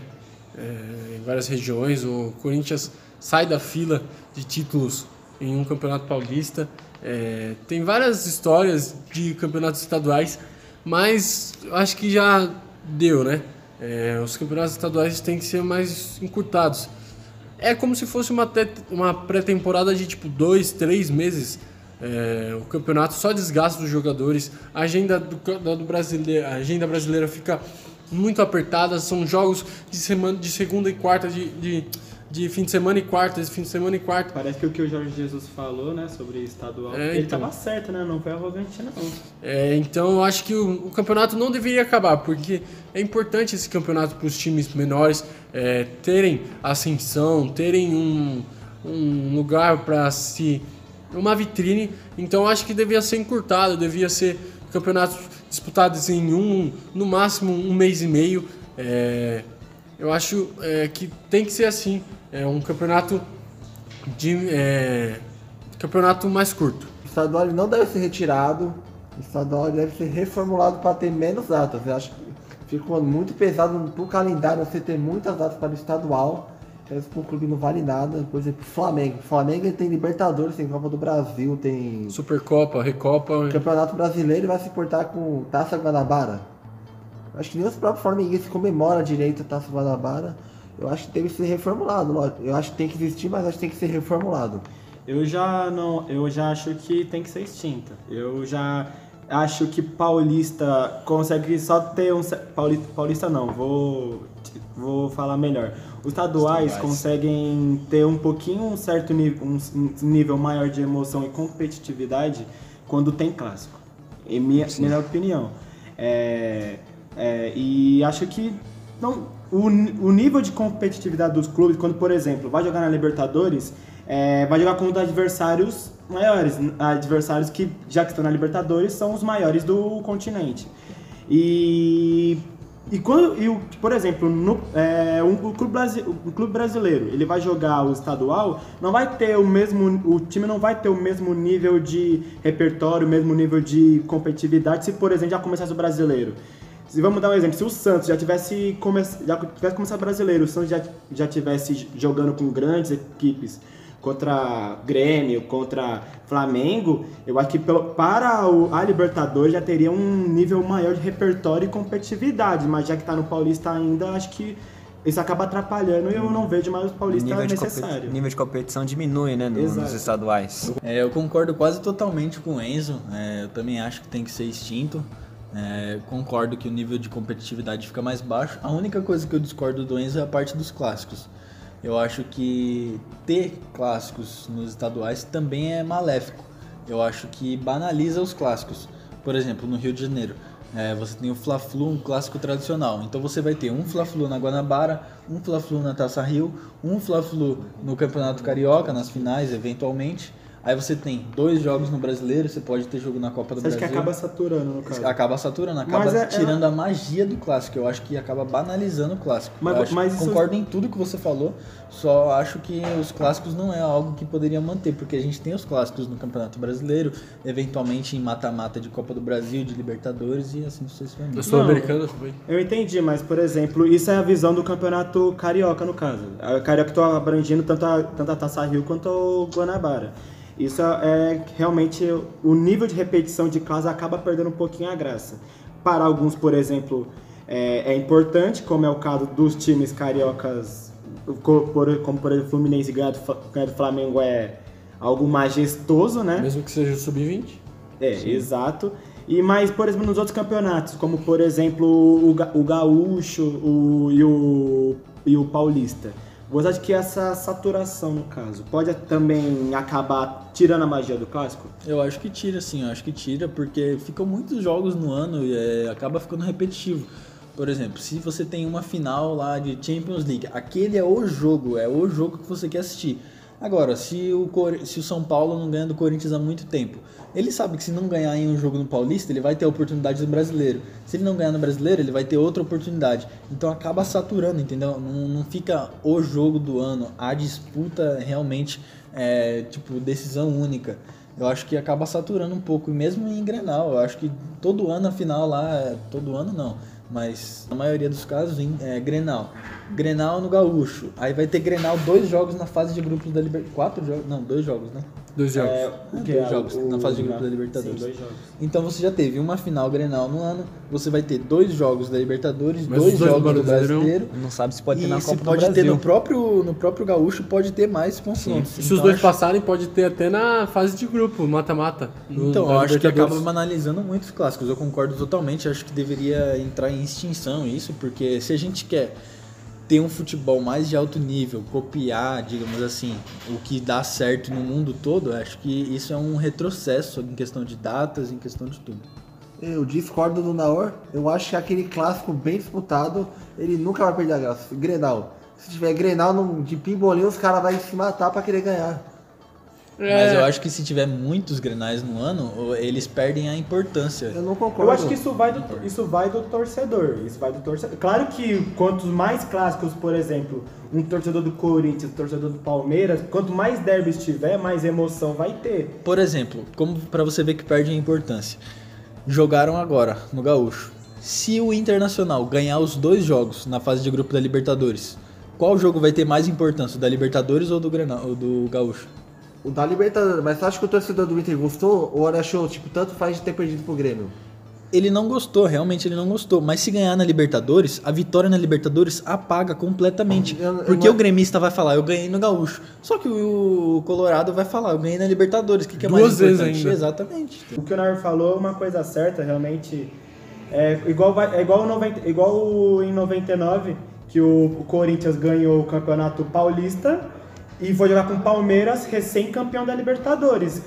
É, em várias regiões, o Corinthians sai da fila de títulos em um campeonato paulista. É, tem várias histórias de campeonatos estaduais, mas acho que já deu, né? É, os campeonatos estaduais têm que ser mais encurtados. É como se fosse uma, uma pré-temporada de tipo dois, três meses. É, o campeonato só desgasta os jogadores. A agenda do, do a agenda brasileira fica muito apertada. São jogos de semana, de segunda e quarta de, de de fim de semana e quarta, esse fim de semana e quarta. Parece que o que o Jorge Jesus falou, né, sobre estadual, É, ele então. tava certo, né? Não foi arrogante, não. É, então eu acho que o, o campeonato não deveria acabar, porque é importante esse campeonato para os times menores é, terem ascensão, terem um, um lugar para se. uma vitrine. Então eu acho que devia ser encurtado, devia ser campeonatos disputados em um, no máximo um mês e meio. É, eu acho é, que tem que ser assim. É um campeonato de. é, campeonato mais curto. O estadual não deve ser retirado, o estadual deve ser reformulado para ter menos datas. Eu acho que ficou muito pesado pro calendário você ter muitas datas para o estadual. Parece que o clube não vale nada. Por exemplo, Flamengo. Flamengo tem Libertadores, tem Copa do Brasil, tem Supercopa, Recopa. Campeonato Brasileiro vai se portar com Taça Guanabara. Acho que nem os próprios flamenguistas comemoram direito a Taça Guanabara. Eu acho que deve ser reformulado. lógico. Eu acho que tem que existir, mas acho que tem que ser reformulado. Eu já não, eu já acho que tem que ser extinta. Eu já acho que paulista consegue só ter um paulista, paulista não, vou vou falar melhor. Os estaduais, Estaduais. conseguem ter um pouquinho um certo nível, um, um nível maior de emoção e competitividade quando tem clássico. Em minha, minha opinião. É, é, e acho que não, o, o nível de competitividade dos clubes, quando, por exemplo, vai jogar na Libertadores, é, vai jogar contra adversários maiores. Adversários que, já que estão na Libertadores, são os maiores do continente. E, e quando, e o- por exemplo, no, é, um, o clube, brasi- um clube brasileiro, ele vai jogar o estadual, não vai ter o mesmo, o time não vai ter o mesmo nível de repertório, o mesmo nível de competitividade se, por exemplo, já começasse o brasileiro. Se vamos dar um exemplo, se o Santos já tivesse, come, já tivesse começado brasileiro, o Santos já, já tivesse jogando com grandes equipes contra Grêmio, contra Flamengo, eu acho que pelo- para o, a Libertadores já teria um nível maior de repertório e competitividade, mas já que está no Paulista ainda, acho que isso acaba atrapalhando e eu não vejo mais o Paulista nível necessário. nível de competição diminui, né, no- nos estaduais. É, eu concordo quase totalmente com o Enzo. É, eu também acho que tem que ser extinto. É, concordo que o nível de competitividade fica mais baixo. A única coisa que eu discordo do Enzo é a parte dos clássicos. Eu acho que ter clássicos nos estaduais também é maléfico. Eu acho que banaliza os clássicos. Por exemplo, no Rio de Janeiro, é, você tem o Fla-Flu, um clássico tradicional. Então você vai ter um Fla-Flu na Guanabara, um Fla-Flu na Taça Rio, um Fla-Flu no Campeonato Carioca, nas finais, eventualmente. Aí você tem dois jogos no Brasileiro, você pode ter jogo na Copa do Você Brasil. que acaba saturando no caso? Acaba saturando, acaba é- é- tirando a magia do clássico. Eu acho que acaba banalizando o clássico. Mas- Eu acho- mas isso- concordo em tudo que você falou, só acho que os clássicos não é algo que poderia manter, porque a gente tem os clássicos no Campeonato Brasileiro, eventualmente em mata-mata de Copa do Brasil, de Libertadores e assim sucessivamente. Sul-Americana também. Eu entendi, mas por exemplo, isso é a visão do campeonato carioca, no caso. A carioca estou abrangindo tanto a, tanto a Taça Rio quanto o Guanabara. Isso é realmente o nível de repetição de classe acaba perdendo um pouquinho a graça. Para alguns, por exemplo, é, é importante, como é o caso dos times cariocas, como por exemplo Fluminense ganhar do, Fla- ganhar do Flamengo é algo majestoso, né? Mesmo que seja o sub-20. É, exato. E mais, por exemplo, nos outros campeonatos, como por exemplo o, o Gaúcho o, e, o, e o Paulista. Você acha que essa saturação, no caso, pode também acabar tirando a magia do clássico? Eu acho que tira, sim, eu acho que tira, porque ficam muitos jogos no ano e é, acaba ficando repetitivo. Por exemplo, se você tem uma final lá de Champions League, aquele é o jogo, é o jogo que você quer assistir. Agora, se o, se o São Paulo não ganha do Corinthians há muito tempo, ele sabe que se não ganhar em um jogo no Paulista, ele vai ter a oportunidade do brasileiro. Se ele não ganhar no brasileiro, ele vai ter outra oportunidade. Então acaba saturando, entendeu? Não, não fica o jogo do ano, a disputa realmente é tipo decisão única. Eu acho que acaba saturando um pouco, e mesmo em Grenal, eu acho que todo ano a final lá, é- todo ano não, mas na maioria dos casos em é, Grenal. Grenal no Gaúcho. Aí vai ter Grenal dois jogos na fase de grupos da Libertadores. Quatro jogos? Não, dois jogos, né? Dois jogos. É, Ah, que dois é jogos, na fase de grupo da Sim, Libertadores. dois jogos. Então você já teve uma final Grenal no ano, você vai ter dois jogos da Libertadores, Mas dois dois jogos do? Brasileiro. Não sabe se pode ter e na se Copa do pode ter no próprio, no próprio Gaúcho, pode ter mais confrontos. Se os Então, dois acho- passarem, pode ter até na fase de grupo, mata-mata. Então, eu acho que acaba Libertadores. banalizando muito os clássicos. Eu concordo totalmente. Acho que deveria entrar em extinção isso, porque se a gente quer ter um futebol mais de alto nível, copiar, digamos assim, o que dá certo no mundo todo, acho que isso é um retrocesso em questão de datas, em questão de tudo. Eu discordo do Naor. Eu acho que aquele clássico bem disputado, ele nunca vai perder a graça. Grenal. Se tiver Grenal de pimbolinho, os caras vão se matar pra querer ganhar. Mas eu acho que se tiver muitos grenais no ano, eles perdem a importância. Eu não concordo. Eu acho que isso vai, do, isso vai do torcedor. Isso vai do torcedor. Claro que quantos mais clássicos, por exemplo, um torcedor do Corinthians, um torcedor do Palmeiras, quanto mais derbys tiver, mais emoção vai ter. Por exemplo, como para você ver que perde a importância. Jogaram agora no Gaúcho. Se o Internacional ganhar os dois jogos na fase de grupo da Libertadores, qual jogo vai ter mais importância, o da Libertadores ou do Grenal, ou do Gaúcho? O da Libertadores, mas você acha que o torcedor do Inter gostou ou achou, tipo, tanto faz de ter perdido pro Grêmio? Ele não gostou, realmente ele não gostou. Mas se ganhar na Libertadores, a vitória na Libertadores apaga completamente. Eu- eu porque não- o gremista vai falar, eu ganhei no Gaúcho. Só que o Colorado vai falar, eu ganhei na Libertadores. O que, que é mais Duas vezes importante? ainda. Exatamente. O que o Nair falou é uma coisa certa, realmente. É igual, vai- é igual, o 90, igual em 99, que o Corinthians ganhou o Campeonato Paulista e foi jogar com o Palmeiras, recém-campeão da Libertadores.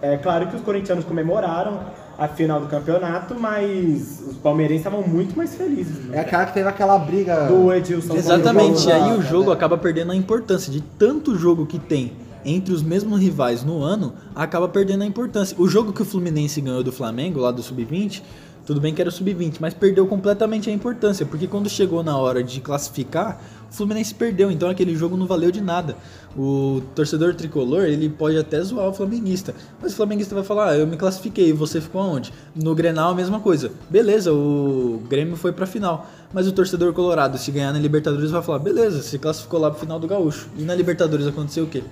É claro que os corintianos comemoraram a final do campeonato, mas os palmeirenses estavam muito mais felizes. É aquela que teve aquela briga. Do Edilson. Exatamente, e aí o jogo acaba perdendo a importância de tanto jogo que tem entre os mesmos rivais no ano, acaba perdendo a importância. O jogo que o Fluminense ganhou do Flamengo, lá do Sub-20, tudo bem que era o Sub-20, mas perdeu completamente a importância, porque quando chegou na hora de classificar, Fluminense perdeu, então aquele jogo não valeu de nada. O torcedor tricolor, ele pode até zoar o flamenguista, mas o flamenguista vai falar, ah, eu me classifiquei, você ficou aonde? No Grenal a mesma coisa. Beleza, o Grêmio foi pra final, mas o torcedor colorado, se ganhar na Libertadores, vai falar, beleza, se classificou lá pro final do Gaúcho. E na Libertadores aconteceu o quê?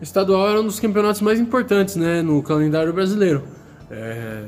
O estadual era um dos campeonatos mais importantes né, no calendário brasileiro. É,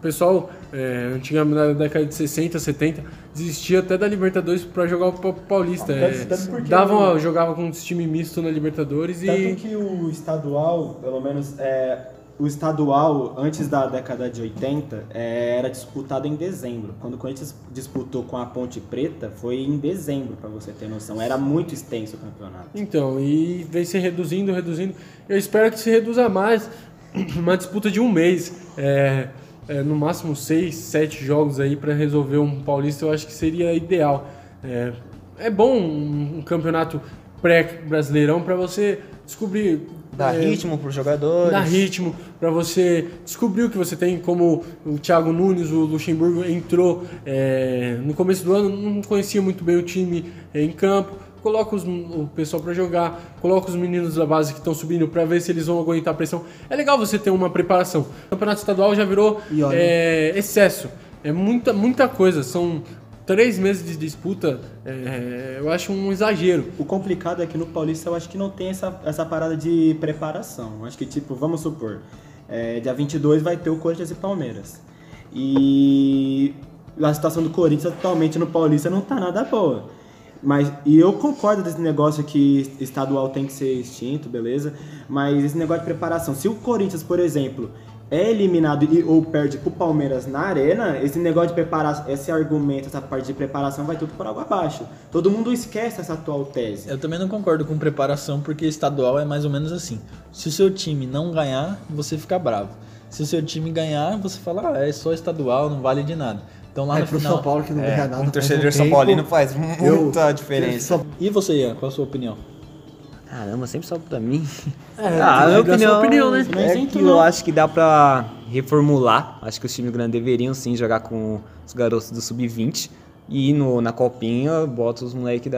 o pessoal, é, antigamente na década de 60, 70, desistia até da Libertadores para jogar o Pa- Paulista. É, Tanto- tanto porque davam, jogava com um time misto na Libertadores e. Tanto que o estadual, pelo menos é, o estadual antes da década de 80 é, era disputado em dezembro. Quando o Corinthians disputou com a Ponte Preta foi em dezembro, para você ter noção. Era muito extenso o campeonato. Então, e vem se reduzindo, reduzindo. Eu espero que se reduza mais. Uma disputa de um mês. É, é, no máximo seis, sete jogos aí para resolver um paulista, eu acho que seria ideal. É, é bom um, um campeonato pré-brasileirão para você descobrir. Dá é, ritmo pros jogadores. Dar ritmo para você descobrir o que você tem, como o Thiago Nunes, o Luxemburgo entrou é, no começo do ano, não conhecia muito bem o time é, em campo. Coloca os- o pessoal para jogar, coloca os meninos da base que estão subindo para ver se eles vão aguentar a pressão. É legal você ter uma preparação. O campeonato estadual já virou é, excesso. É muita, muita coisa. São três meses de disputa. é, eu acho um exagero. O complicado é que no Paulista eu acho que não tem essa, essa parada de preparação. Eu acho que, tipo, vamos supor, é, dia 22 vai ter o Corinthians e Palmeiras. E a situação do Corinthians atualmente no Paulista não tá nada boa. Mas, e eu concordo desse negócio que estadual tem que ser extinto, beleza? Mas esse negócio de preparação, se o Corinthians, por exemplo, é eliminado e, ou perde pro Palmeiras na arena, esse negócio de preparação, esse argumento, essa parte de preparação vai tudo por água abaixo. Todo mundo esquece essa atual tese. Eu também não concordo com preparação, porque estadual é mais ou menos assim. Se o seu time não ganhar, você fica bravo. Se o seu time ganhar, você fala, ah, é só estadual, não vale de nada. Então lá É no pro final. São Paulo que não É, ganha nada. um torcedor São. Paulino faz muita Eu- diferença. São- E você, Ian, qual a sua opinião? Caramba, sempre sobe pra mim. É, ah, a minha opinião, opinião, né? É é que não. eu acho que dá pra reformular. Acho que os times grandes deveriam sim jogar com os garotos do Sub-20. E no, na copinha, bota os moleques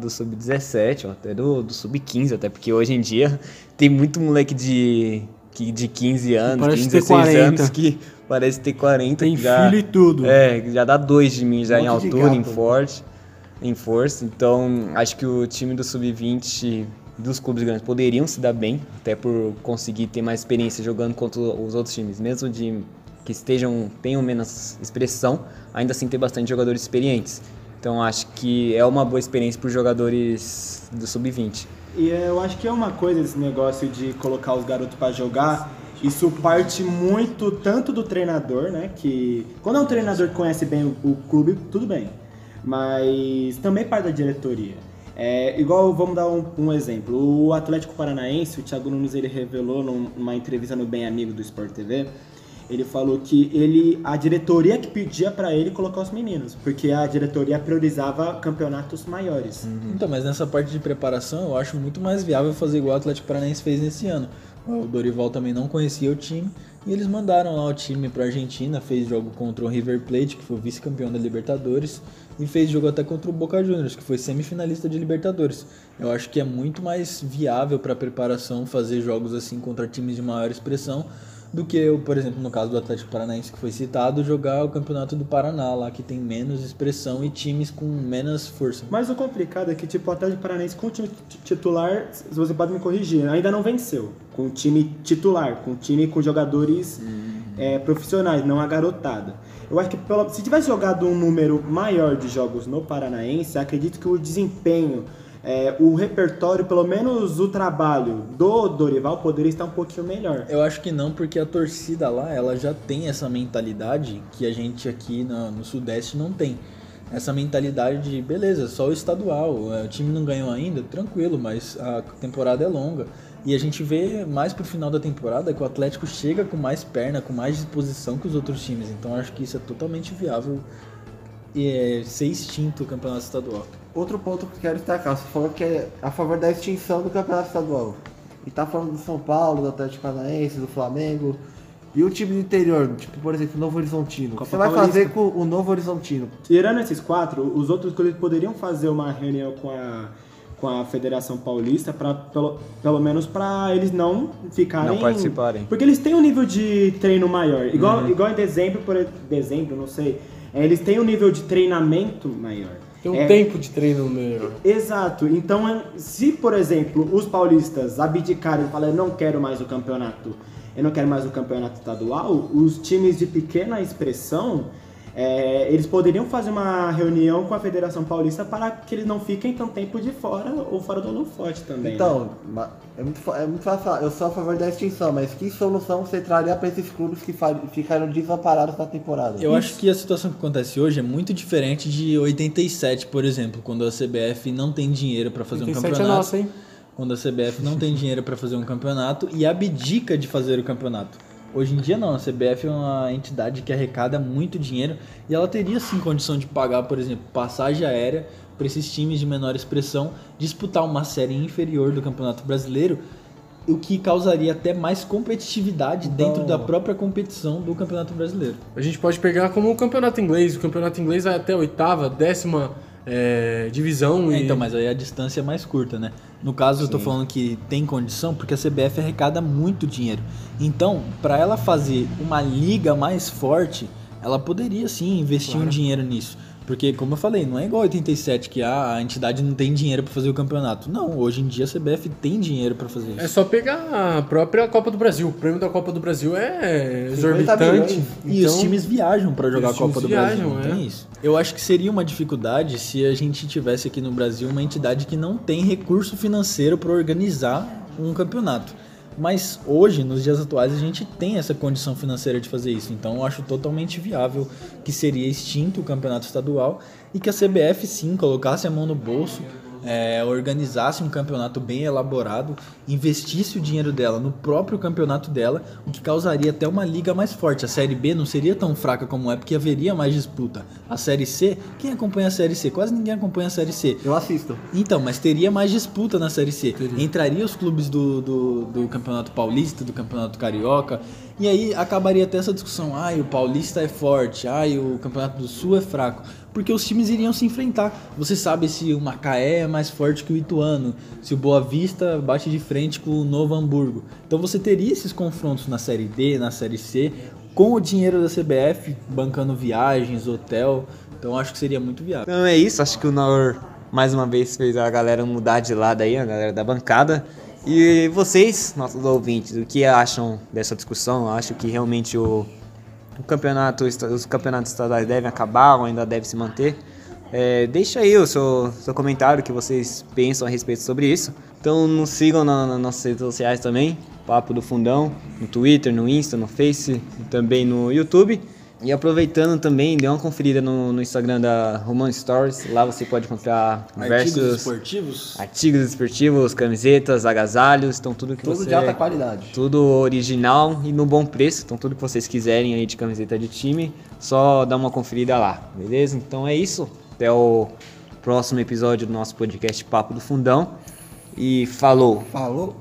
do Sub-17, ó, até do, do Sub-15, até porque hoje em dia tem muito moleque de, que, de 15 anos, parece 15, ter 16 40. anos que parece ter 40. Tem já, filho e tudo. É, já dá dois de mim já em Monte de altura, em forte, em força. Então, acho que o time do Sub-20 dos clubes grandes poderiam se dar bem, até por conseguir ter mais experiência jogando contra os outros times, mesmo de que estejam tenham menos expressão, ainda assim ter bastante jogadores experientes. Então, acho que é uma boa experiência para os jogadores do Sub-20. E eu acho que é uma coisa esse negócio de colocar os garotos pra jogar. Isso parte muito tanto do treinador, né? Que quando é um treinador que conhece bem o, o clube, tudo bem. mas também parte da diretoria. É, igual, vamos dar um, um, exemplo. O Atlético Paranaense, o Thiago Nunes, ele revelou numa entrevista no Bem Amigo do Sport TV, ele falou que ele, a diretoria que pedia para ele colocar os meninos, porque a diretoria priorizava campeonatos maiores. Uhum. Então, mas nessa parte de preparação, eu acho muito mais viável fazer igual o Atlético Paranaense fez nesse ano. O Dorival também não conhecia o time e eles mandaram lá o time para Argentina, fez jogo contra o River Plate, que foi vice-campeão da Libertadores, e fez jogo até contra o Boca Juniors, que foi semifinalista de Libertadores. Eu acho que é muito mais viável para preparação fazer jogos assim contra times de maior expressão do que eu, por exemplo, no caso do Atlético Paranaense que foi citado, jogar o Campeonato do Paraná, lá que tem menos expressão e times com menos força. Mas o complicado é que, tipo, o Atlético Paranaense com o time titular, se você pode me corrigir, ainda não venceu. Com o time titular, com o time com jogadores uhum. é, profissionais, não a garotada. Eu acho que se tivesse jogado um número maior de jogos no Paranaense, acredito que o desempenho é, o repertório, pelo menos o trabalho do Dorival poderia estar um pouquinho melhor. Eu acho que não, porque a torcida lá, ela já tem essa mentalidade que a gente aqui no, no Sudeste não tem. Essa mentalidade de, beleza, só o estadual, é, o time não ganhou ainda, tranquilo, mas a temporada é longa. E a gente vê mais pro final da temporada que o Atlético chega com mais perna, com mais disposição que os outros times. Então acho que isso é totalmente viável é, ser extinto o campeonato estadual. Outro ponto que eu quero destacar, você falou que é a favor da extinção do campeonato estadual. E tá falando do São Paulo, do Atlético Paranaense, do Flamengo. E o time do interior, tipo, por exemplo, o Novo Horizontino. O que você vai fazer com o Novo Horizontino? Tirando esses quatro, os outros clubes poderiam fazer uma reunião com a, com a Federação Paulista, pra, pelo, pelo menos para eles não ficarem. Não participarem. Porque eles têm um nível de treino maior. Igual, uhum. igual em dezembro, por dezembro, não sei. É, eles têm um nível de treinamento maior. Tem um é, tempo de treino melhor. Exato. Então, é, se, por exemplo, os paulistas abdicarem e falarem, não quero mais o campeonato, eu não quero mais o campeonato estadual, os times de pequena expressão é, eles poderiam fazer uma reunião com a Federação Paulista para que eles não fiquem tanto tempo de fora ou fora do holofote também. Então, né? é, muito, é muito fácil falar, eu sou a favor da extinção, mas que solução você traria para esses clubes que ficaram desamparados na temporada? Eu Isso. acho que a situação que acontece hoje é muito diferente de 87, por exemplo, quando a CBF não tem dinheiro para fazer um campeonato. É nossa, hein? Quando a CBF não tem dinheiro para fazer um campeonato e abdica de fazer o campeonato. Hoje em dia não, a CBF é uma entidade que arrecada muito dinheiro e ela teria sim condição de pagar, por exemplo, passagem aérea para esses times de menor expressão disputar uma série inferior do Campeonato Brasileiro, o que causaria até mais competitividade então... dentro da própria competição do Campeonato Brasileiro. A gente pode pegar como o Campeonato Inglês, o Campeonato Inglês vai até a oitava, décima é, divisão. É, e... Então, mas aí a distância é mais curta, né? No caso, Sim. eu tô falando que tem condição porque a CBF arrecada muito dinheiro. Então, para ela fazer uma liga mais forte, ela poderia sim investir claro. um dinheiro nisso. Porque, como eu falei, não é igual 87 que a entidade não tem dinheiro para fazer o campeonato. Não, hoje em dia a CBF tem dinheiro para fazer isso. É só pegar a própria Copa do Brasil. O prêmio da Copa do Brasil é exorbitante. E então, os times viajam para jogar a Copa do viajam, Brasil. Não é. tem isso. Eu acho que seria uma dificuldade se a gente tivesse aqui no Brasil uma entidade que não tem recurso financeiro para organizar um campeonato. Mas hoje, nos dias atuais, a gente tem essa condição financeira de fazer isso. Então eu acho totalmente viável que seria extinto o campeonato estadual e que a CBF sim colocasse a mão no bolso é, organizasse um campeonato bem elaborado, investisse o dinheiro dela no próprio campeonato dela, o que causaria até uma liga mais forte. A Série B não seria tão fraca como é, porque haveria mais disputa. A Série C, quem acompanha a Série C? Quase ninguém acompanha a Série C. Eu assisto. Então, mas teria mais disputa na Série C. Teria. Entraria os clubes do, do, do Campeonato Paulista, do Campeonato Carioca, e aí acabaria até essa discussão, ai, o Paulista é forte, ai, o Campeonato do Sul é fraco porque os times iriam se enfrentar. Você sabe se o Macaé é mais forte que o Ituano, se o Boa Vista bate de frente com o Novo Hamburgo. Então você teria esses confrontos na Série D, na Série C, com o dinheiro da CBF, bancando viagens, hotel. Então acho que seria muito viável. Então é isso, acho que o Naur mais uma vez fez a galera mudar de lado aí, a galera da bancada. E vocês, nossos ouvintes, o que acham dessa discussão? Acho que realmente o o campeonato, os campeonatos estaduais devem acabar ou ainda deve se manter. É, deixa aí o seu, seu comentário, que vocês pensam a respeito sobre isso. Então nos sigam na, nas nossas redes sociais também, Papo do Fundão, no Twitter, no Insta, no Face, também no YouTube. E aproveitando também, dê uma conferida no, no Instagram da Roman Stories. Lá você pode encontrar Artigos diversos esportivos? artigos esportivos, camisetas, agasalhos, então tudo que Tudo você de alta qualidade. tudo original e no bom preço. Então tudo que vocês quiserem aí de camiseta de time, só dá uma conferida lá, beleza? Então é isso. Até o próximo episódio do nosso podcast Papo do Fundão. E falou. Falou?